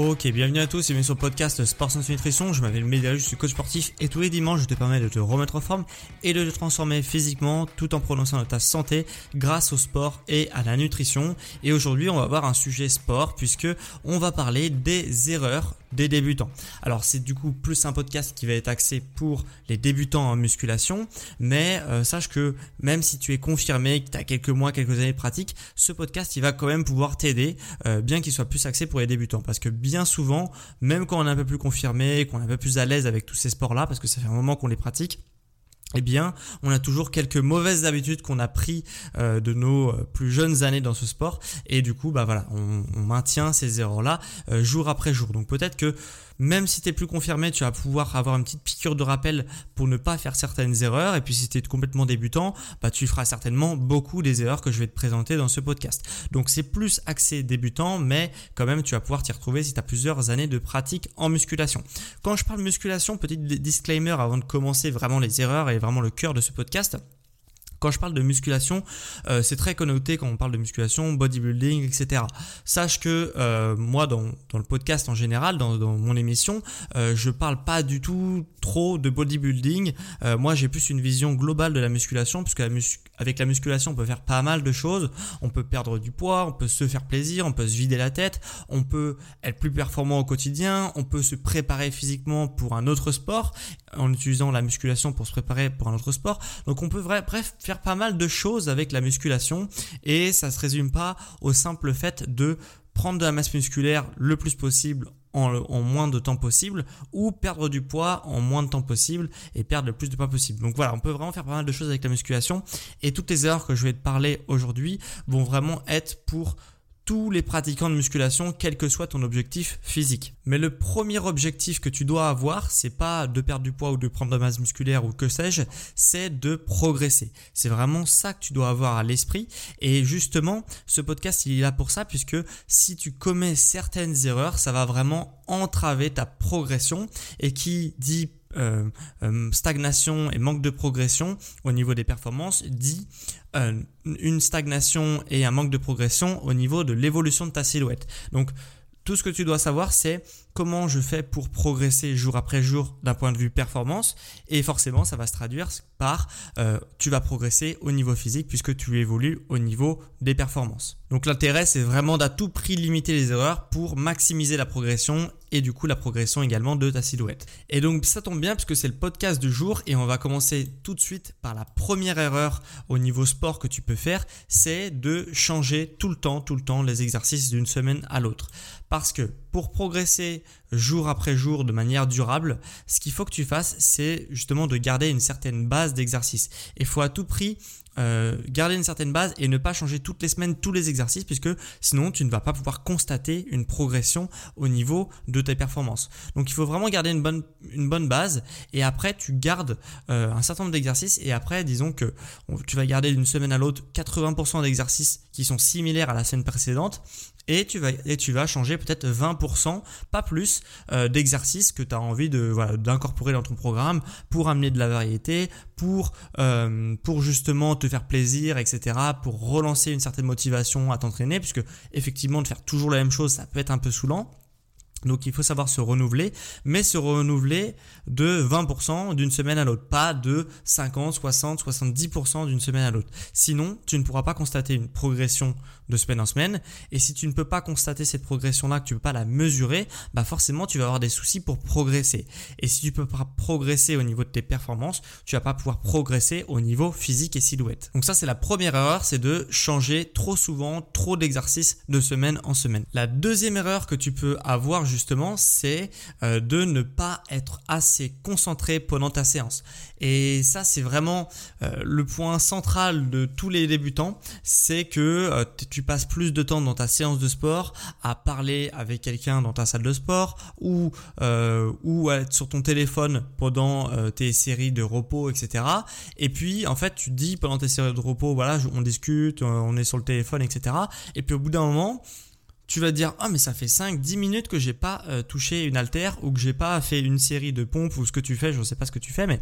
Ok, bienvenue à tous et bienvenue sur le podcast Sport Sans Nutrition. Je m'appelle Médéric, je suis coach sportif et tous les dimanches je te permets de te remettre en forme et de te transformer physiquement tout en prononçant ta santé grâce au sport et à la nutrition. Et aujourd'hui on va voir un sujet sport puisque on va parler des erreurs des débutants. Alors c'est du coup plus un podcast qui va être axé pour les débutants en musculation, mais euh, sache que même si tu es confirmé, que tu as quelques mois, quelques années de pratique, ce podcast il va quand même pouvoir t'aider, euh, bien qu'il soit plus axé pour les débutants. Parce que bien souvent, même quand on est un peu plus confirmé, qu'on est un peu plus à l'aise avec tous ces sports-là, parce que ça fait un moment qu'on les pratique, eh bien, on a toujours quelques mauvaises habitudes qu'on a pris euh, de nos euh, plus jeunes années dans ce sport, et du coup, bah voilà, on, maintient ces erreurs-là euh, jour après jour. Donc peut-être que même si tu es plus confirmé, tu vas pouvoir avoir une petite piqûre de rappel pour ne pas faire certaines erreurs. Et puis si tu es complètement débutant, bah, tu feras certainement beaucoup des erreurs que je vais te présenter dans ce podcast. Donc c'est plus axé débutant, mais quand même tu vas pouvoir t'y retrouver si tu as plusieurs années de pratique en musculation. Quand je parle musculation, petit disclaimer avant de commencer vraiment les erreurs et vraiment le cœur de ce podcast. Quand je parle de musculation, euh, c'est très connoté quand on parle de musculation, bodybuilding, etc. Sache que euh, moi, dans, le podcast en général, dans, mon émission, euh, je parle pas du tout trop de bodybuilding. moi, j'ai plus une vision globale de la musculation, puisque avec la musculation, on peut faire pas mal de choses. On peut perdre du poids, on peut se faire plaisir, on peut se vider la tête, on peut être plus performant au quotidien, on peut se préparer physiquement pour un autre sport en utilisant la musculation pour se préparer pour un autre sport. Donc on peut bref faire pas mal de choses avec la musculation et ça se résume pas au simple fait de prendre de la masse musculaire le plus possible en, moins de temps possible ou perdre du poids en moins de temps possible et perdre le plus de poids possible. Donc voilà, on peut vraiment faire pas mal de choses avec la musculation et toutes les erreurs que je vais te parler aujourd'hui vont vraiment être pour tous les pratiquants de musculation, quel que soit ton objectif physique. Mais le premier objectif que tu dois avoir, c'est pas de perdre du poids ou de prendre de la masse musculaire ou que sais-je, c'est de progresser. C'est vraiment ça que tu dois avoir à l'esprit. Et justement, ce podcast, il est là pour ça, puisque si tu commets certaines erreurs, ça va vraiment entraver ta progression. Et qui dit euh, euh, stagnation et manque de progression au niveau des performances dit euh, une stagnation et un manque de progression au niveau de l'évolution de ta silhouette. Donc tout ce que tu dois savoir, c'est comment je fais pour progresser jour après jour d'un point de vue performance. Et forcément, ça va se traduire par euh, tu vas progresser au niveau physique puisque tu évolues au niveau des performances. Donc l'intérêt, c'est vraiment d'à tout prix limiter les erreurs pour maximiser la progression et du coup la progression également de ta silhouette. Et donc ça tombe bien puisque c'est le podcast du jour et on va commencer tout de suite par la première erreur au niveau sport que tu peux faire, c'est de changer tout le temps, tout le temps les exercices d'une semaine à l'autre. Parce que progresser jour après jour de manière durable, ce qu'il faut que tu fasses, c'est justement de garder une certaine base d'exercice. Il faut à tout prix euh, garder une certaine base et ne pas changer toutes les semaines tous les exercices puisque sinon tu ne vas pas pouvoir constater une progression au niveau de tes performances. Donc il faut vraiment garder une bonne, une bonne base et après tu gardes euh, un certain nombre d'exercices et après disons que tu vas garder d'une semaine à l'autre 80% d'exercices qui sont similaires à la semaine précédente et tu vas, et tu vas changer peut-être 20%, pas plus, euh, d'exercices que tu as envie de, d'incorporer dans ton programme pour amener de la variété, pour, euh, pour justement te faire plaisir, etc., pour relancer une certaine motivation à t'entraîner, puisque effectivement de faire toujours la même chose, ça peut être un peu saoulant. Donc il faut savoir se renouveler, mais se renouveler de 20% d'une semaine à l'autre, pas de 50, 60, 70% d'une semaine à l'autre. Sinon, tu ne pourras pas constater une progression de semaine en semaine. Et si tu ne peux pas constater cette progression-là, que tu ne peux pas la mesurer, bah forcément tu vas avoir des soucis pour progresser. Et si tu ne peux pas progresser au niveau de tes performances, tu vas pas pouvoir progresser au niveau physique et silhouette. Donc ça c'est la première erreur, c'est de changer trop souvent, trop d'exercices de semaine en semaine. La deuxième erreur que tu peux avoir justement, c'est euh, de ne pas être assez concentré pendant ta séance. Et ça, c'est vraiment euh, le point central de tous les débutants, c'est que euh, tu passes plus de temps dans ta séance de sport à parler avec quelqu'un dans ta salle de sport ou ou à être sur ton téléphone pendant tes séries de repos, etc. Et puis, en fait, tu dis pendant tes séries de repos, voilà, on discute, on est sur le téléphone, etc. Et puis au bout d'un moment, tu vas dire ah mais ça fait 5 10 minutes que j'ai pas euh, touché une haltère ou que j'ai pas fait une série de pompes ou ce que tu fais, je ne sais pas ce que tu fais mais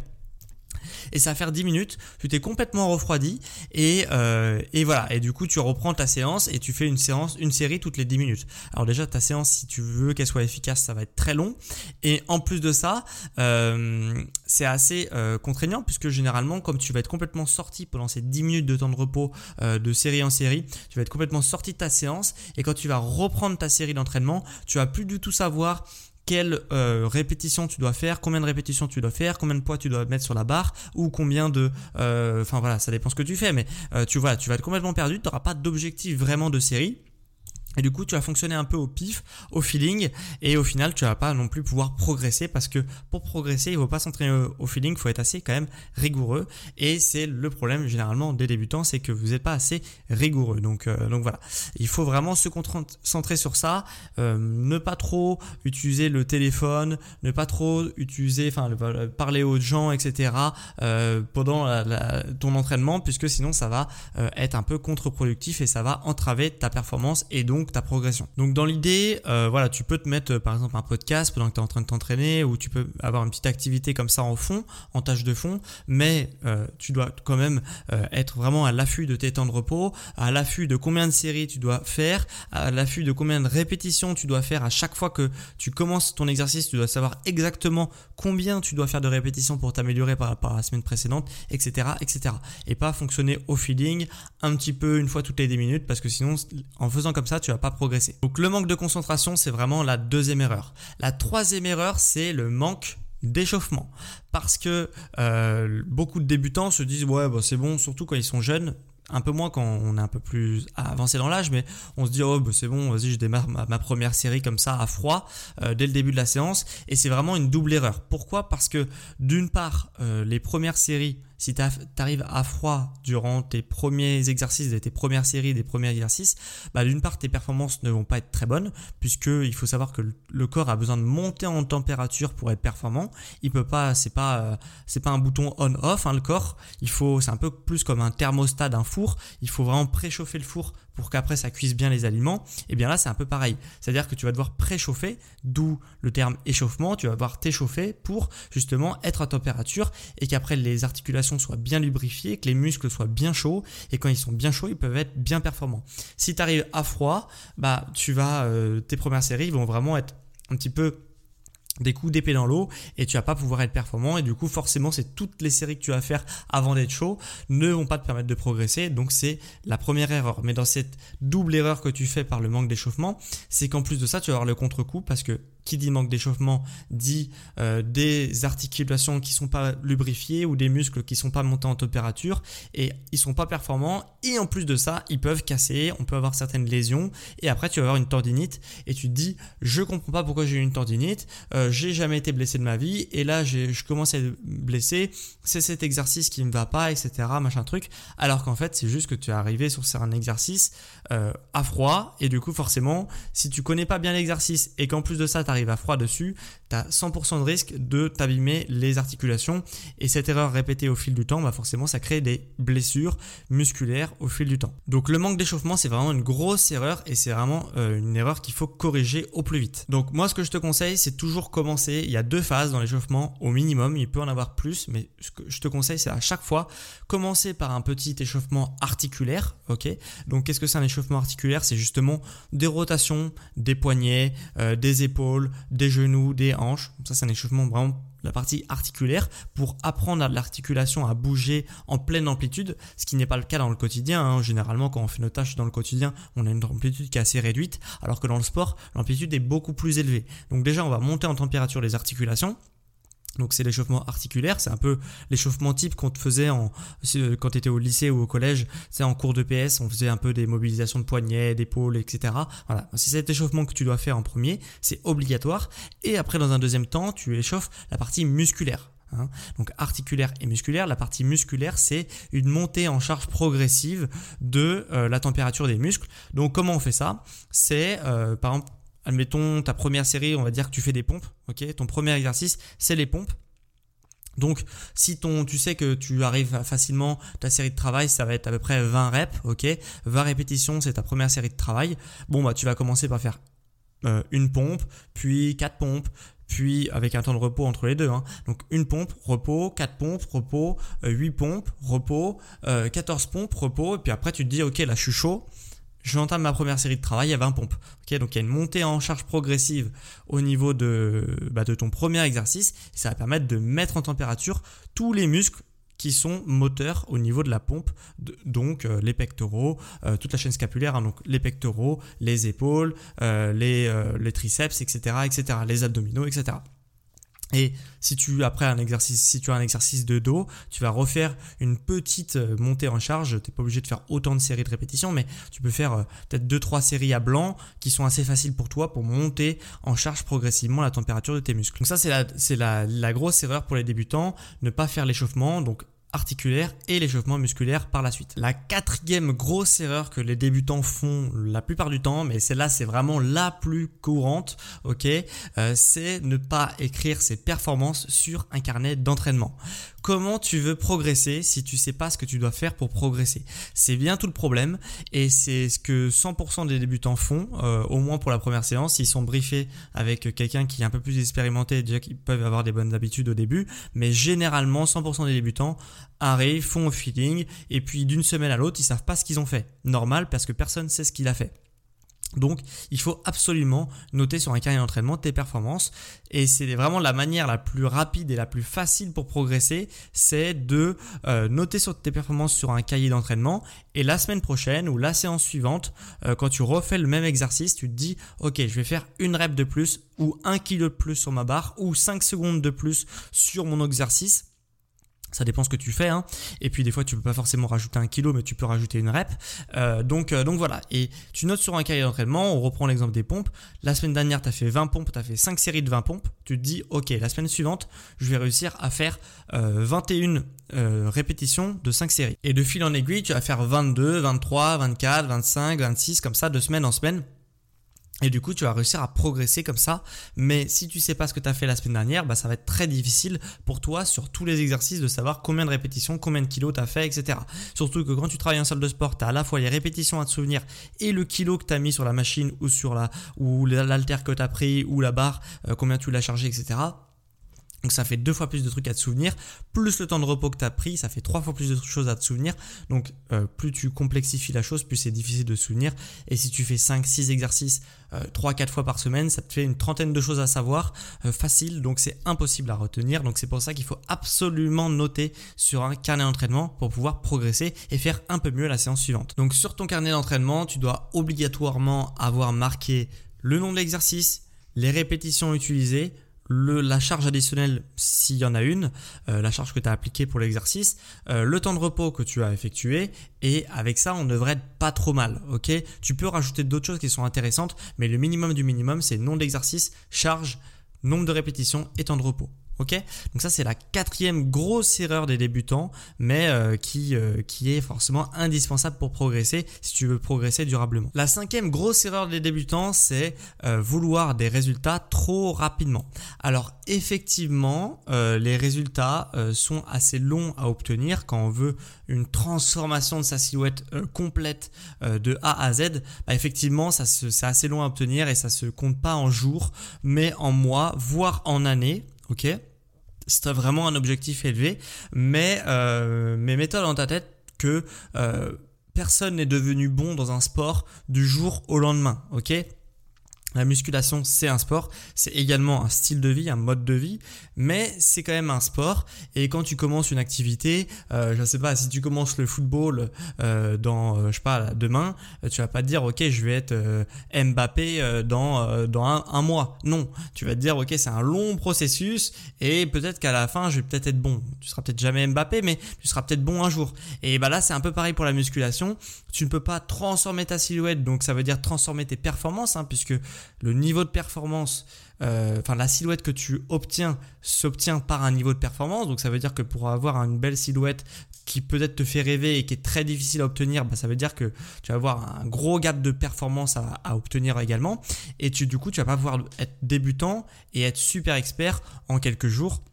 et ça va faire 10 minutes, tu t'es complètement refroidi et, euh, et voilà. Et du coup, tu reprends ta séance et tu fais une séance, une série toutes les 10 minutes. Alors déjà, ta séance, si tu veux qu'elle soit efficace, ça va être très long. Et en plus de ça, euh, c'est assez euh, contraignant puisque généralement, comme tu vas être complètement sorti pendant ces 10 minutes de temps de repos de série en série, tu vas être complètement sorti de ta séance et quand tu vas reprendre ta série d'entraînement, tu vas plus du tout savoir quelle euh, répétition tu dois faire, combien de répétitions tu dois faire, combien de poids tu dois mettre sur la barre ou combien de... Euh, enfin voilà, ça dépend ce que tu fais, mais euh, tu vois, tu vas être complètement perdu, tu n'auras pas d'objectif vraiment de série. Et du coup, tu vas fonctionner un peu au pif, au feeling, et au final, tu vas pas non plus pouvoir progresser parce que pour progresser, il faut pas s'entraîner au, feeling, il faut être assez quand même rigoureux. Et c'est le problème généralement des débutants, c'est que vous n'êtes pas assez rigoureux. Donc, euh, donc voilà, il faut vraiment se concentrer sur ça, euh, ne pas trop utiliser le téléphone, ne pas trop utiliser, enfin, parler aux gens, etc. Euh, pendant ton entraînement, puisque sinon ça va être un peu contre-productif et ça va entraver ta performance et donc ta progression. Donc dans l'idée, euh, voilà, tu peux te mettre euh, par exemple un podcast pendant que tu es en train de t'entraîner ou tu peux avoir une petite activité comme ça en fond, en tâche de fond, mais euh, tu dois quand même être vraiment à l'affût de tes temps de repos, à l'affût de combien de séries tu dois faire, à l'affût de combien de répétitions tu dois faire à chaque fois que tu commences ton exercice, tu dois savoir exactement combien tu dois faire de répétitions pour t'améliorer par rapport à la semaine précédente, etc., etc. Et pas fonctionner au feeling un petit peu une fois toutes les 10 minutes parce que sinon en faisant comme ça tu vas pas progresser. Donc le manque de concentration, c'est vraiment la deuxième erreur. La troisième erreur, c'est le manque d'échauffement. Parce que euh, beaucoup de débutants se disent ouais bah, c'est bon, surtout quand ils sont jeunes, un peu moins quand on est un peu plus avancé dans l'âge, mais on se dit oh bah, c'est bon, vas-y je démarre ma, première série comme ça à froid euh, dès le début de la séance, et c'est vraiment une double erreur. Pourquoi? Parce que d'une part, euh, les premières séries si tu arrives à froid durant tes premiers exercices, tes premières séries, des premiers exercices, bah d'une part tes performances ne vont pas être très bonnes puisque il faut savoir que le corps a besoin de monter en température pour être performant. Il peut pas, c'est pas, euh, c'est pas un bouton on/off hein, le corps. Il faut, c'est un peu plus comme un thermostat d'un four. Il faut vraiment préchauffer le four pour qu'après ça cuise bien les aliments, et eh bien là c'est un peu pareil. C'est-à-dire que tu vas devoir préchauffer, d'où le terme échauffement, tu vas devoir t'échauffer pour justement être à température et qu'après les articulations soient bien lubrifiées, que les muscles soient bien chauds, et quand ils sont bien chauds, ils peuvent être bien performants. Si tu arrives à froid, bah tu vas, euh, tes premières séries vont vraiment être un petit peu des coups d'épée dans l'eau et tu vas pas pouvoir être performant. Et du coup forcément c'est toutes les séries que tu vas faire avant d'être chaud ne vont pas te permettre de progresser. Donc c'est la première erreur. Mais dans cette double erreur que tu fais par le manque d'échauffement c'est qu'en plus de ça tu vas avoir le contre-coup parce que qui dit manque d'échauffement dit euh, des articulations qui sont pas lubrifiées ou des muscles qui sont pas montés en température et ils sont pas performants et en plus de ça ils peuvent casser, on peut avoir certaines lésions et après tu vas avoir une tendinite et tu te dis je comprends pas pourquoi j'ai eu une tendinite, euh, j'ai jamais été blessé de ma vie et là je commence à être blessé, c'est cet exercice qui me va pas etc machin truc. Alors qu'en fait c'est juste que tu es arrivé sur un exercice euh, à froid et du coup forcément si tu connais pas bien l'exercice et qu'en plus de ça tu à froid dessus, tu as 100% de risque de t'abîmer les articulations. Et cette erreur répétée au fil du temps, bah forcément, ça crée des blessures musculaires au fil du temps. Donc le manque d'échauffement, c'est vraiment une grosse erreur et c'est vraiment euh, une erreur qu'il faut corriger au plus vite. Donc moi, ce que je te conseille, c'est toujours commencer. Il y a deux phases dans l'échauffement au minimum. Il peut en avoir plus, mais ce que je te conseille, c'est à chaque fois commencer par un petit échauffement articulaire. Ok? Donc qu'est-ce que c'est un échauffement? Articulaire C'est justement des rotations des poignets, euh, des épaules, des genoux, des hanches. Ça, c'est un échauffement vraiment la partie articulaire pour apprendre à l'articulation à bouger en pleine amplitude, ce qui n'est pas le cas dans le quotidien. Hein. Généralement, quand on fait nos tâches dans le quotidien, on a une amplitude qui est assez réduite, alors que dans le sport, l'amplitude est beaucoup plus élevée. Donc déjà, on va monter en température les articulations. Donc c'est l'échauffement articulaire, c'est un peu l'échauffement type qu'on te faisait en, euh, quand tu étais au lycée ou au collège, c'est en cours de PS, on faisait un peu des mobilisations de poignets, d'épaules, etc. Voilà, c'est cet échauffement que tu dois faire en premier, c'est obligatoire. Et après dans un deuxième temps, tu échauffes la partie musculaire. Hein. Donc articulaire et musculaire, la partie musculaire c'est une montée en charge progressive de euh, la température des muscles. Donc comment on fait ça? C'est euh, par exemple admettons ta première série, on va dire que tu fais des pompes, ok Ton premier exercice, c'est les pompes. Donc, si ton, tu sais que tu arrives facilement, ta série de travail, ça va être à peu près 20 reps, ok 20 répétitions, c'est ta première série de travail. Bon, bah, tu vas commencer par faire euh, une pompe, puis quatre pompes, puis avec un temps de repos entre les deux. Hein. Donc une pompe, repos, quatre pompes, repos, 8 euh, pompes, repos, 14 euh, pompes, repos, et puis après tu te dis ok là je suis chaud, j'entame ma première série de travail à 20 pompes. donc il y a une montée en charge progressive au niveau de, bah, ton premier exercice. Ça va permettre de mettre en température tous les muscles qui sont moteurs au niveau de la pompe, donc euh, les pectoraux, euh, toute la chaîne scapulaire, hein, donc les pectoraux, les épaules, euh, les, les triceps, etc., etc., les abdominaux, etc. Et si tu après un exercice, si tu as un exercice de dos, tu vas refaire une petite euh, montée en charge. Tu n'es pas obligé de faire autant de séries de répétitions, mais tu peux faire euh, peut-être 2-3 séries à blanc qui sont assez faciles pour toi pour monter en charge progressivement la température de tes muscles. Donc ça c'est la, c'est la, la grosse erreur pour les débutants, ne pas faire l'échauffement. Donc et l'échauffement musculaire par la suite. La quatrième grosse erreur que les débutants font la plupart du temps, mais celle-là c'est vraiment la plus courante, ok, euh, c'est ne pas écrire ses performances sur un carnet d'entraînement comment tu veux progresser si tu sais pas ce que tu dois faire pour progresser? C'est bien tout le problème et c'est ce que 100% des débutants font, euh, au moins pour la première séance. Ils sont briefés avec quelqu'un qui est un peu plus expérimenté, déjà qu'ils peuvent avoir des bonnes habitudes au début, mais généralement 100% des débutants arrivent, font au feeling et puis d'une semaine à l'autre, ils savent pas ce qu'ils ont fait. Normal parce que personne sait ce qu'il a fait. Donc, il faut absolument noter sur un carnet d'entraînement tes performances. Et c'est vraiment la manière la plus rapide et la plus facile pour progresser, c'est de euh, noter sur tes performances sur un cahier d'entraînement. Et la semaine prochaine ou la séance suivante, euh, quand tu refais le même exercice, tu te dis, ok, je vais faire une rep de plus ou un kilo de plus sur ma barre ou 5 secondes de plus sur mon exercice ça dépend ce que tu fais. Hein. Et puis des fois, tu peux pas forcément rajouter un kilo, mais tu peux rajouter une rep. Euh, donc, euh, donc voilà. Et tu notes sur un cahier d'entraînement, on reprend l'exemple des pompes. La semaine dernière, tu fait 20 pompes, tu as fait 5 séries de 20 pompes. Tu te dis, ok, la semaine suivante, je vais réussir à faire 21 euh, répétitions de 5 séries. Et de fil en aiguille, tu vas faire 22, 23, 24, 25, 26, comme ça, de semaine en semaine. Et du coup, tu vas réussir à progresser comme ça. Mais si tu sais pas ce que tu as fait la semaine dernière, bah, ça va être très difficile pour toi sur tous les exercices de savoir combien de répétitions, combien de kilos tu as fait, etc. Surtout que quand tu travailles en salle de sport, tu as à la fois les répétitions à te souvenir et le kilo que tu mis sur la machine ou sur la, ou l'alter que tu pris ou la barre, euh, combien tu l'as chargé, etc. Donc ça fait deux fois plus de trucs à te souvenir, plus le temps de repos que tu as pris, ça fait trois fois plus de choses à te souvenir. Donc euh, plus tu complexifies la chose, plus c'est difficile de souvenir. Et si tu fais 5-6 exercices euh, 3-4 fois par semaine, ça te fait une trentaine de choses à savoir, euh, facile, donc c'est impossible à retenir. Donc c'est pour ça qu'il faut absolument noter sur un carnet d'entraînement pour pouvoir progresser et faire un peu mieux la séance suivante. Donc sur ton carnet d'entraînement, tu dois obligatoirement avoir marqué le nom de l'exercice, les répétitions utilisées, la charge additionnelle s'il y en a une, euh, la charge que tu as appliquée pour l'exercice, euh, le temps de repos que tu as effectué et avec ça on devrait être pas trop mal, ok? Tu peux rajouter d'autres choses qui sont intéressantes, mais le minimum du minimum c'est nom d'exercice, charge, nombre de répétitions et temps de repos. Ok Donc ça c'est la quatrième grosse erreur des débutants, mais euh, qui, euh, qui est forcément indispensable pour progresser si tu veux progresser durablement. La cinquième grosse erreur des débutants, c'est euh, vouloir des résultats trop rapidement. Alors effectivement, les résultats sont assez longs à obtenir quand on veut une transformation de sa silhouette complète de A à Z. Bah, effectivement, ça c'est assez long à obtenir et ça se compte pas en jours, mais en mois, voire en années ok. C'est vraiment un objectif élevé, mais, euh, mais mets-toi dans ta tête que euh, personne n'est devenu bon dans un sport du jour au lendemain, ok? La musculation, c'est un sport, c'est également un style de vie, un mode de vie, mais c'est quand même un sport. Et quand tu commences une activité, euh, je ne sais pas, si tu commences le football euh, dans, euh, je sais pas, demain, tu vas pas te dire, ok, je vais être Mbappé dans dans un, un, mois. Non, tu vas te dire, ok, c'est un long processus et peut-être qu'à la fin, je vais peut-être être bon. Tu seras peut-être jamais Mbappé, mais tu seras peut-être bon un jour. Et bah là, c'est un peu pareil pour la musculation. Tu ne peux pas transformer ta silhouette, donc ça veut dire transformer tes performances, hein, puisque le niveau de performance, euh, enfin la silhouette que tu obtiens s'obtient par un niveau de performance. Donc ça veut dire que pour avoir une belle silhouette qui peut-être te fait rêver et qui est très difficile à obtenir, bah, ça veut dire que tu vas avoir un gros gap de performance à, obtenir également. Et tu, du coup, tu vas pas pouvoir être débutant et être super expert en quelques jours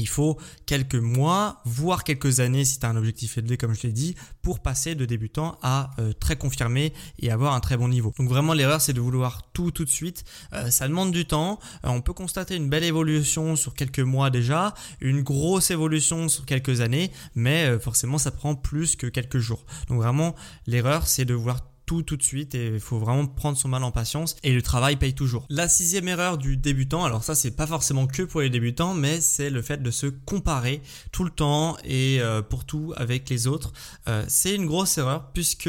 il faut quelques mois, voire quelques années si tu as un objectif élevé comme je l'ai dit, pour passer de débutant à euh, très confirmé et avoir un très bon niveau. Donc vraiment l'erreur c'est de vouloir tout tout de suite. Euh, ça demande du temps. Euh, on peut constater une belle évolution sur quelques mois déjà, une grosse évolution sur quelques années, mais forcément ça prend plus que quelques jours. Donc vraiment l'erreur c'est de vouloir tout de suite et il faut vraiment prendre son mal en patience et le travail paye toujours. La sixième erreur du débutant, alors ça c'est pas forcément que pour les débutants mais c'est le fait de se comparer tout le temps et euh, pour tout avec les autres. Euh, c'est une grosse erreur puisque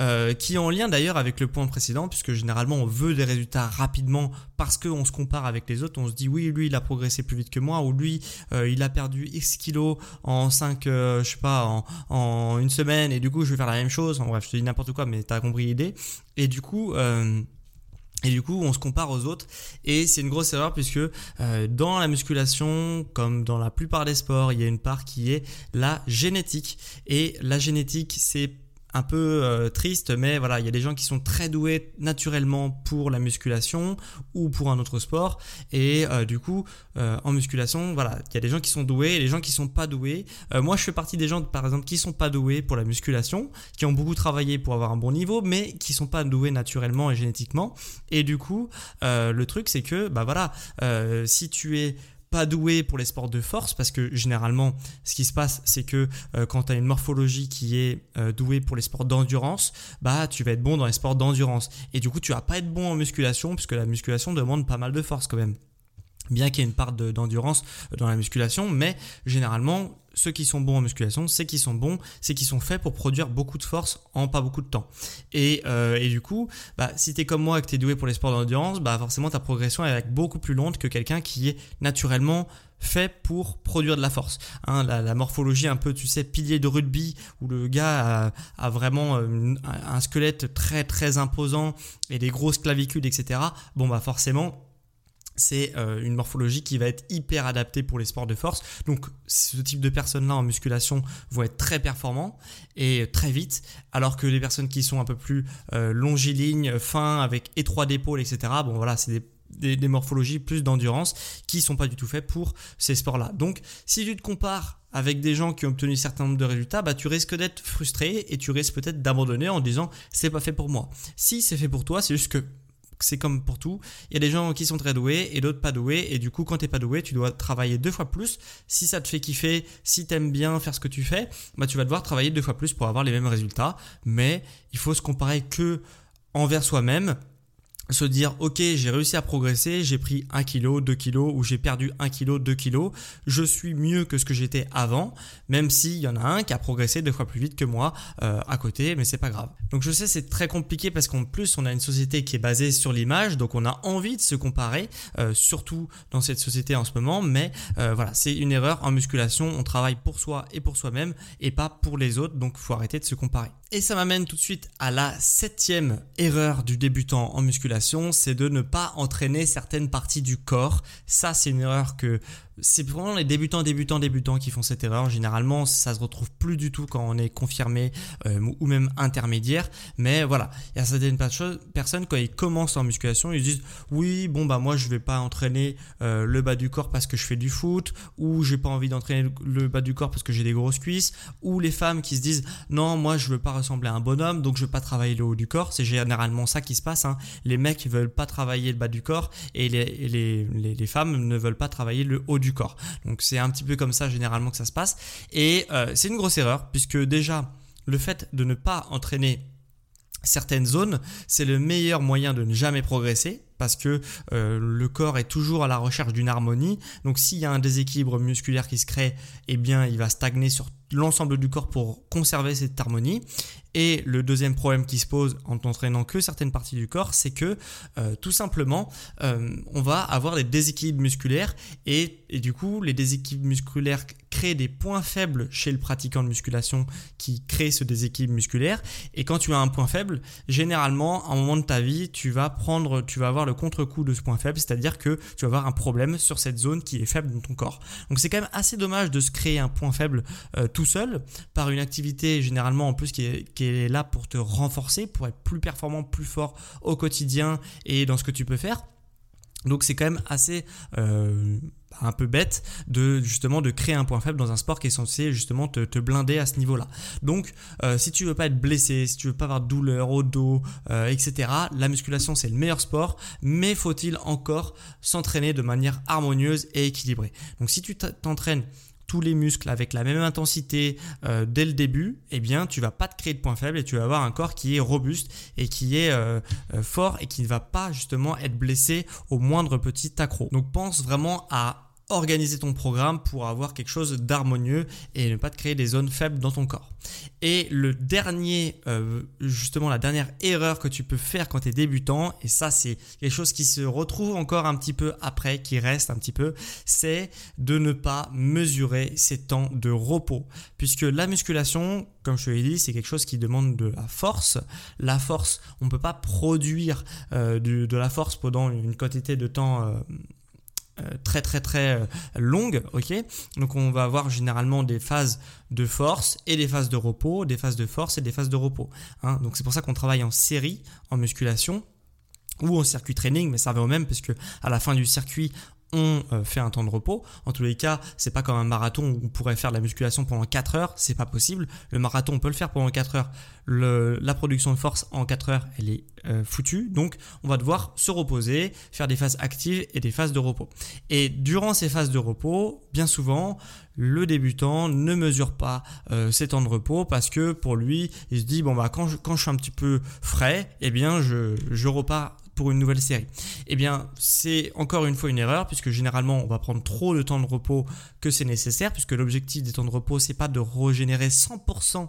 euh, qui en lien d'ailleurs avec le point précédent puisque généralement on veut des résultats rapidement parce qu'on se compare avec les autres, on se dit oui lui il a progressé plus vite que moi ou lui il a perdu X kilos en 5 je sais pas en, en, une semaine et du coup je vais faire la même chose. En bref je te dis n'importe quoi mais t'as compris et du coup, euh, et du coup, on se compare aux autres et c'est une grosse erreur puisque euh, dans la musculation, comme dans la plupart des sports, il y a une part qui est la génétique. Et la génétique, c'est un peu euh, triste, mais voilà, il y a des gens qui sont très doués naturellement pour la musculation ou pour un autre sport. Et euh, du coup, euh, en musculation, voilà, il y a des gens qui sont doués et des gens qui sont pas doués. moi, je fais partie des gens, par exemple, qui sont pas doués pour la musculation, qui ont beaucoup travaillé pour avoir un bon niveau, mais qui sont pas doués naturellement et génétiquement. Et du coup, le truc, c'est que, bah voilà, si tu es pas doué pour les sports de force parce que généralement ce qui se passe c'est que euh, quand tu as une morphologie qui est euh, douée pour les sports d'endurance, bah tu vas être bon dans les sports d'endurance et du coup tu vas pas être bon en musculation puisque la musculation demande pas mal de force quand même. Bien qu'il y ait une part d'endurance dans la musculation, mais généralement ceux qui sont bons en musculation, c'est qu'ils sont bons, c'est qu'ils sont faits pour produire beaucoup de force en pas beaucoup de temps. Et, euh, et du coup, bah, si tu es comme moi et que tu es doué pour les sports d'endurance, bah, forcément ta progression est beaucoup plus lente que quelqu'un qui est naturellement fait pour produire de la force. Hein, la, morphologie un peu, tu sais, pilier de rugby, où le gars a, a vraiment euh, un squelette très très imposant et des grosses clavicules, etc. Bon bah forcément, c'est euh, une morphologie qui va être hyper adaptée pour les sports de force. Donc ce type de personnes-là en musculation vont être très performants et très vite, alors que les personnes qui sont un peu plus euh, longilignes, fins, avec étroit d'épaule, etc., bon voilà, c'est des, morphologies plus d'endurance qui sont pas du tout faites pour ces sports-là. Donc si tu te compares avec des gens qui ont obtenu un certain nombre de résultats, bah, tu risques d'être frustré et tu risques peut-être d'abandonner en disant c'est pas fait pour moi. Si c'est fait pour toi, c'est juste que c'est comme pour tout. Il y a des gens qui sont très doués et d'autres pas doués. Et du coup, quand t'es pas doué, tu dois travailler deux fois plus. Si ça te fait kiffer, si t'aimes bien faire ce que tu fais, bah tu vas devoir travailler deux fois plus pour avoir les mêmes résultats. Mais il faut se comparer que envers soi-même se dire ok j'ai réussi à progresser, j'ai pris 1 kg, 2 kg ou j'ai perdu 1 kg, 2 kg, je suis mieux que ce que j'étais avant, même s'il y en a un qui a progressé deux fois plus vite que moi euh, à côté, mais c'est pas grave. Donc je sais c'est très compliqué parce qu'en plus on a une société qui est basée sur l'image, donc on a envie de se comparer, euh, surtout dans cette société en ce moment, mais euh, voilà c'est une erreur en musculation, on travaille pour soi et pour soi-même et pas pour les autres, donc faut arrêter de se comparer. Et ça m'amène tout de suite à la septième erreur du débutant en musculation, c'est de ne pas entraîner certaines parties du corps. Ça, c'est une erreur que c'est vraiment les débutants, débutants, débutants qui font cette erreur. Généralement, ça se retrouve plus du tout quand on est confirmé euh, ou même intermédiaire. Mais voilà, il y a certaines personnes quand ils commencent en musculation, ils disent oui, bon bah moi je vais pas entraîner euh, le bas du corps parce que je fais du foot, ou j'ai pas envie d'entraîner le bas du corps parce que j'ai des grosses cuisses, ou les femmes qui se disent non, moi je veux pas ressembler à un bonhomme, donc je veux pas travailler le haut du corps. C'est généralement ça qui se passe. Hein. Les mecs veulent pas travailler le bas du corps et les, les, les, femmes ne veulent pas travailler le haut du corps. Donc c'est un petit peu comme ça généralement que ça se passe. Et euh, c'est une grosse erreur puisque déjà le fait de ne pas entraîner certaines zones, c'est le meilleur moyen de ne jamais progresser parce que le corps est toujours à la recherche d'une harmonie. Donc s'il y a un déséquilibre musculaire qui se crée, eh bien il va stagner sur l'ensemble du corps pour conserver cette harmonie. Et le deuxième problème qui se pose en n'entraînant que certaines parties du corps, c'est que euh, tout simplement, euh, on va avoir des déséquilibres musculaires et, du coup, les déséquilibres musculaires créent des points faibles chez le pratiquant de musculation qui crée ce déséquilibre musculaire. Et quand tu as un point faible, généralement, à un moment de ta vie, tu vas prendre, tu vas avoir le contre-coup de ce point faible, c'est-à-dire que tu vas avoir un problème sur cette zone qui est faible dans ton corps. Donc c'est quand même assez dommage de se créer un point faible euh, tout seul par une activité généralement en plus qui est, qui est là pour te renforcer, pour être plus performant, plus fort au quotidien et dans ce que tu peux faire. Donc c'est quand même assez euh, un peu bête de justement de créer un point faible dans un sport qui est censé justement te, blinder à ce niveau-là. Donc euh, si tu veux pas être blessé, si tu veux pas avoir de douleur au dos, euh, etc. La musculation c'est le meilleur sport, mais faut-il encore s'entraîner de manière harmonieuse et équilibrée? Donc si tu t'entraînes tous les muscles avec la même intensité euh, dès le début, eh bien tu vas pas te créer de points faibles et tu vas avoir un corps qui est robuste et qui est fort et qui ne va pas justement être blessé au moindre petit accro. Donc pense vraiment à organiser ton programme pour avoir quelque chose d'harmonieux et ne pas te créer des zones faibles dans ton corps. Et le dernier, euh, justement la dernière erreur que tu peux faire quand tu es débutant, et ça c'est quelque chose qui se retrouve encore un petit peu après, qui reste un petit peu, c'est de ne pas mesurer ses temps de repos. Puisque la musculation, comme je te l'ai dit, c'est quelque chose qui demande de la force. La force, on ne peut pas produire euh, de, la force pendant une quantité de temps. Euh, très très très euh, longue, ok? Donc on va avoir généralement des phases de force et des phases de repos, des phases de force et des phases de repos. Hein. Donc c'est pour ça qu'on travaille en série, en musculation ou en circuit training, mais ça va au même parce que à la fin du circuit, euh, fait un temps de repos. En tous les cas, c'est pas comme un marathon où on pourrait faire de la musculation pendant 4 heures, c'est pas possible. Le marathon, on peut le faire pendant 4 heures. la production de force en 4 heures, elle est euh, foutue. Donc, on va devoir se reposer, faire des phases actives et des phases de repos. Et durant ces phases de repos, bien souvent, le débutant ne mesure pas euh, ses temps de repos parce que pour lui, il se dit bon bah quand je, quand suis un petit peu frais, eh bien je, je repars pour une nouvelle série. Eh bien, c'est encore une fois une erreur puisque généralement on va prendre trop de temps de repos que c'est nécessaire puisque l'objectif des temps de repos c'est pas de régénérer 100%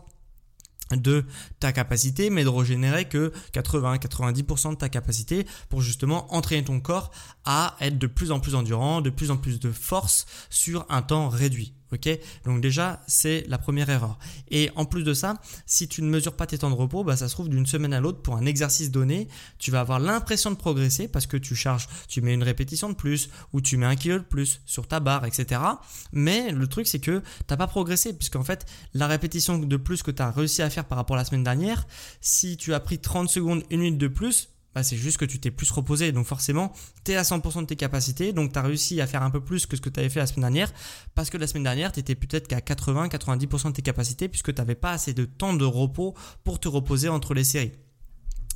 de ta capacité, mais de régénérer que 80-90% de ta capacité pour justement entraîner ton corps à être de plus en plus endurant, de plus en plus de force sur un temps réduit. Ok, donc déjà c'est la première erreur. Et en plus de ça, si tu ne mesures pas tes temps de repos, bah, ça se trouve d'une semaine à l'autre pour un exercice donné, tu vas avoir l'impression de progresser parce que tu charges, tu mets une répétition de plus ou tu mets un kilo de plus sur ta barre, etc. Mais le truc c'est que tu n'as pas progressé puisqu'en fait la répétition de plus que tu as réussi à faire par rapport à la semaine dernière, si tu as pris 30 secondes, une minute de plus, bah, c'est juste que tu t'es plus reposé. Donc forcément, tu es à 100% de tes capacités. Donc tu as réussi à faire un peu plus que ce que tu avais fait la semaine dernière. Parce que la semaine dernière, tu étais peut-être qu'à 80-90% de tes capacités puisque tu n'avais pas assez de temps de repos pour te reposer entre les séries.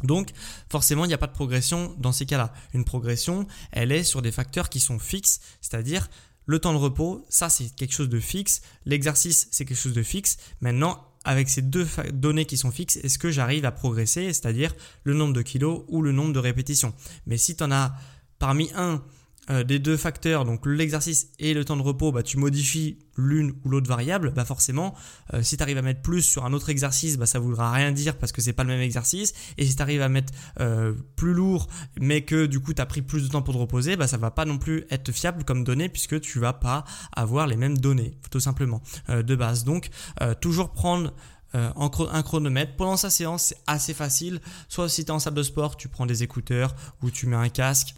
Donc forcément, il n'y a pas de progression dans ces cas-là. Une progression, elle est sur des facteurs qui sont fixes, c'est-à-dire le temps de repos, ça c'est quelque chose de fixe, l'exercice c'est quelque chose de fixe. Maintenant, avec ces deux données qui sont fixes, est-ce que j'arrive à progresser, c'est-à-dire le nombre de kilos ou le nombre de répétitions? Mais si tu en as parmi un euh, des deux facteurs, donc l'exercice et le temps de repos, bah, tu modifies l'une ou l'autre variable, bah forcément, euh, si tu arrives à mettre plus sur un autre exercice, bah, ça voudra rien dire parce que c'est pas le même exercice. Et si tu arrives à mettre euh, plus lourd, mais que du coup tu as pris plus de temps pour te reposer, bah, ça va pas non plus être fiable comme données puisque tu vas pas avoir les mêmes données, tout simplement, de base. Donc, toujours prendre un chronomètre. Pendant sa séance, c'est assez facile. Soit si tu es en salle de sport, tu prends des écouteurs ou tu mets un casque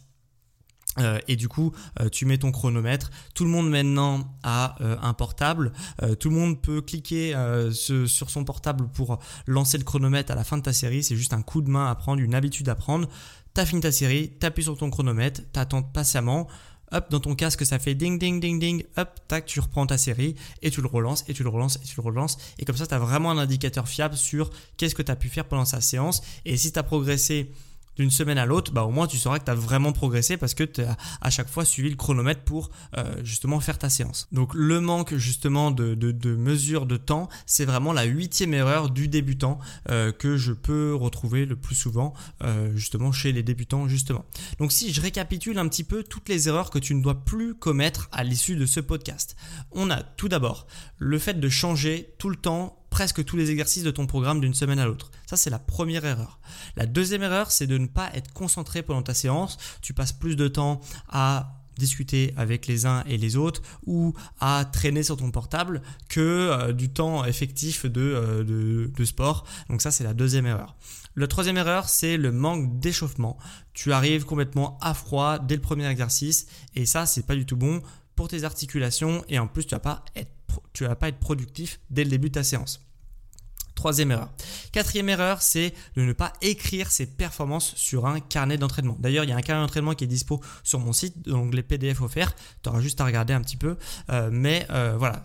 euh, et du coup, euh, tu mets ton chronomètre. Tout le monde maintenant a euh, un portable. tout le monde peut cliquer sur son portable pour lancer le chronomètre à la fin de ta série. C'est juste un coup de main à prendre, une habitude à prendre. T'as fini ta série, t'appuies sur ton chronomètre, t'attends patiemment. Hop, dans ton casque, ça fait ding, ding, ding, ding. Hop, tac, tu reprends ta série et tu le relances et tu le relances et tu le relances. Et comme ça, tu as vraiment un indicateur fiable sur qu'est-ce que tu as pu faire pendant sa séance. Et si tu as progressé d'une semaine à l'autre, bah au moins tu sauras que tu as vraiment progressé parce que tu as à chaque fois suivi le chronomètre pour euh, justement faire ta séance. Donc le manque justement de, mesure de temps, c'est vraiment la huitième erreur du débutant euh, que je peux retrouver le plus souvent euh, justement chez les débutants justement. Donc si je récapitule un petit peu toutes les erreurs que tu ne dois plus commettre à l'issue de ce podcast. On a tout d'abord le fait de changer tout le temps presque tous les exercices de ton programme d'une semaine à l'autre. Ça, c'est la première erreur. La deuxième erreur, c'est de ne pas être concentré pendant ta séance. Tu passes plus de temps à discuter avec les uns et les autres ou à traîner sur ton portable que euh, du temps effectif euh, de, sport. Donc ça, c'est la deuxième erreur. La troisième erreur, c'est le manque d'échauffement. Tu arrives complètement à froid dès le premier exercice et ça, c'est pas du tout bon pour tes articulations et en plus, tu vas pas être tu vas pas être productif dès le début de ta séance. Troisième erreur. Quatrième erreur, c'est de ne pas écrire ses performances sur un carnet d'entraînement. D'ailleurs, il y a un carnet d'entraînement qui est dispo sur mon site, donc les PDF offerts. Tu auras juste à regarder un petit peu. Euh, mais euh, voilà,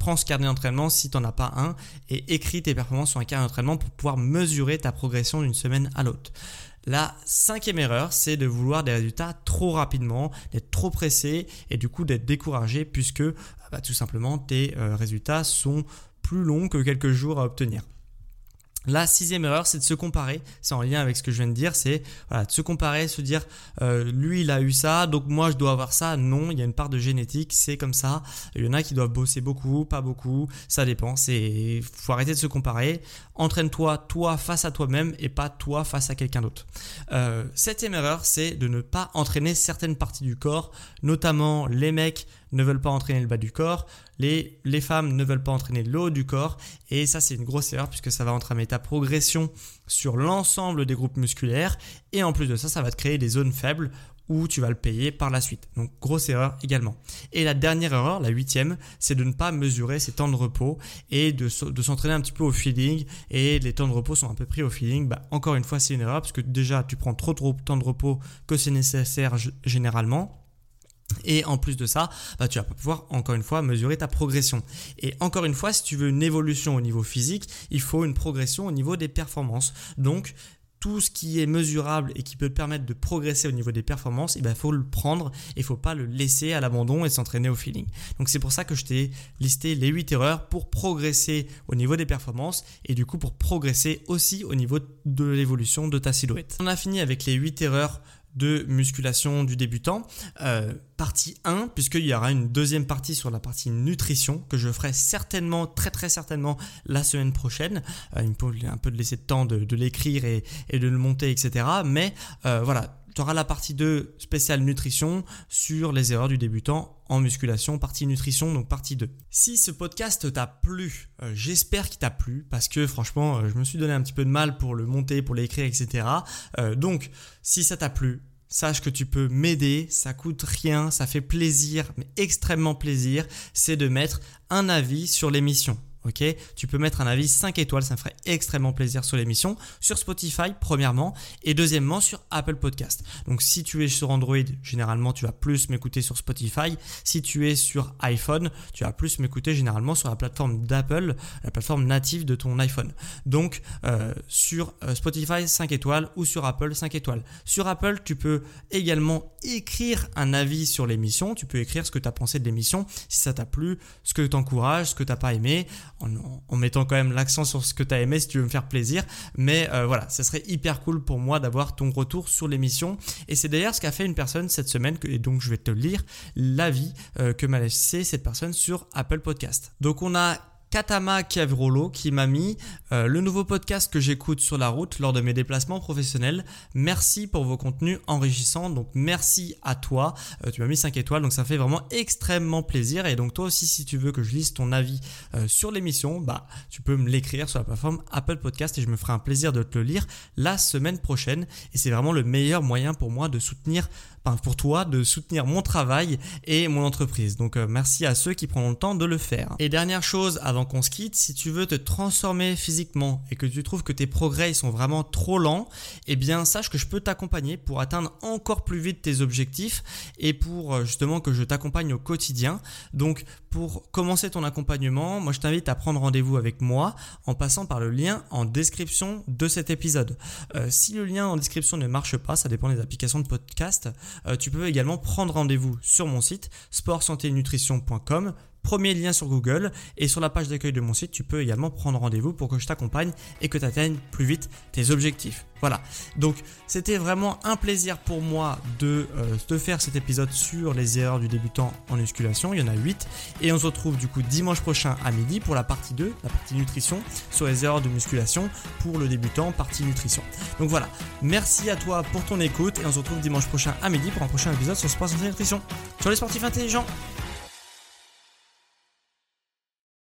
prends ce carnet d'entraînement si tu n'en as pas un et écris tes performances sur un carnet d'entraînement pour pouvoir mesurer ta progression d'une semaine à l'autre. La cinquième erreur, c'est de vouloir des résultats trop rapidement, d'être trop pressé et du coup d'être découragé puisque bah, tout simplement tes euh, résultats sont plus longs que quelques jours à obtenir. La sixième erreur, c'est de se comparer. C'est en lien avec ce que je viens de dire. C'est de se comparer, se dire euh, lui il a eu ça, donc moi je dois avoir ça. Non, il y a une part de génétique, c'est comme ça. Il y en a qui doivent bosser beaucoup, pas beaucoup. Ça dépend. C'est faut arrêter de se comparer. Entraîne-toi toi face à toi-même et pas toi face à quelqu'un d'autre. Euh, septième erreur, c'est de ne pas entraîner certaines parties du corps, notamment les mecs ne veulent pas entraîner le bas du corps, les, femmes ne veulent pas entraîner le haut du corps, et ça c'est une grosse erreur puisque ça va entraîner ta progression sur l'ensemble des groupes musculaires, et en plus de ça, ça va te créer des zones faibles où tu vas le payer par la suite. Donc grosse erreur également. Et la dernière erreur, la huitième, c'est de ne pas mesurer ses temps de repos et de, de s'entraîner un petit peu au feeling. Et les temps de repos sont un peu pris au feeling. Bah, encore une fois, c'est une erreur parce que déjà, tu prends trop trop de temps de repos que c'est nécessaire généralement. Et en plus de ça, bah, tu vas pouvoir encore une fois mesurer ta progression. Et encore une fois, si tu veux une évolution au niveau physique, il faut une progression au niveau des performances. Donc tout ce qui est mesurable et qui peut te permettre de progresser au niveau des performances, il eh ben, faut le prendre et il faut pas le laisser à l'abandon et s'entraîner au feeling. Donc c'est pour ça que je t'ai listé les 8 erreurs pour progresser au niveau des performances et du coup pour progresser aussi au niveau de l'évolution de ta silhouette. On a fini avec les 8 erreurs de musculation du débutant. Euh, partie 1, puisqu'il y aura une deuxième partie sur la partie nutrition que je ferai certainement, très très certainement la semaine prochaine. Euh, il me faut un peu de laisser de temps de, l'écrire et, de le monter, etc. Mais euh, voilà, tu auras la partie 2 spéciale nutrition sur les erreurs du débutant en musculation, partie nutrition, donc partie 2. Si ce podcast t'a plu, j'espère qu'il t'a plu, parce que franchement, je me suis donné un petit peu de mal pour le monter, pour l'écrire, etc. donc, si ça t'a plu, sache que tu peux m'aider, ça coûte rien, ça fait plaisir, mais extrêmement plaisir, c'est de mettre un avis sur l'émission ok? Tu peux mettre un avis 5 étoiles, ça me ferait extrêmement plaisir sur l'émission, sur Spotify premièrement, et deuxièmement sur Apple Podcast. Donc si tu es sur Android, généralement tu vas plus m'écouter sur Spotify. Si tu es sur iPhone, tu vas plus m'écouter généralement sur la plateforme d'Apple, la plateforme native de ton iPhone. Donc euh, sur euh, Spotify 5 étoiles ou sur Apple 5 étoiles. Sur Apple, tu peux également écrire un avis sur l'émission, tu peux écrire ce que tu as pensé de l'émission, si ça t'a plu, ce que t'encourage, ce que t'as pas aimé en, mettant quand même l'accent sur ce que tu as aimé si tu veux me faire plaisir. Mais euh, voilà, ça serait hyper cool pour moi d'avoir ton retour sur l'émission. Et c'est d'ailleurs ce qu'a fait une personne cette semaine, et donc je vais te lire l'avis euh, que m'a laissé cette personne sur Apple Podcast. Donc on a Katama Kiavrolo qui m'a mis euh, le nouveau podcast que j'écoute sur la route lors de mes déplacements professionnels. Merci pour vos contenus enrichissants. Donc merci à toi. Euh, tu m'as mis 5 étoiles donc ça fait vraiment extrêmement plaisir. Et donc toi aussi si tu veux que je lise ton avis euh, sur l'émission, bah tu peux me l'écrire sur la plateforme Apple Podcast et je me ferai un plaisir de te le lire la semaine prochaine. Et c'est vraiment le meilleur moyen pour moi de soutenir pour toi de soutenir mon travail et mon entreprise. Donc euh, merci à ceux qui prennent le temps de le faire. Et dernière chose avant qu'on se quitte, si tu veux te transformer physiquement et que tu trouves que tes progrès sont vraiment trop lents, eh bien sache que je peux t'accompagner pour atteindre encore plus vite tes objectifs et pour euh, justement que je t'accompagne au quotidien. Donc pour commencer ton accompagnement, moi je t'invite à prendre rendez-vous avec moi en passant par le lien en description de cet épisode. Euh, si le lien en description ne marche pas, ça dépend des applications de podcast, tu peux également prendre rendez-vous sur mon site sportsanténutrition.com premier lien sur Google et sur la page d'accueil de mon site, tu peux également prendre rendez-vous pour que je t'accompagne et que tu atteignes plus vite tes objectifs. Voilà. Donc, c'était vraiment un plaisir pour moi de euh, te faire cet épisode sur les erreurs du débutant en musculation. Il y en a 8 et on se retrouve du coup dimanche prochain à midi pour la partie 2, la partie nutrition sur les erreurs de musculation pour le débutant partie nutrition. Donc voilà. Merci à toi pour ton écoute et on se retrouve dimanche prochain à midi pour un prochain épisode sur Sport Santé Nutrition. Sur les sportifs intelligents.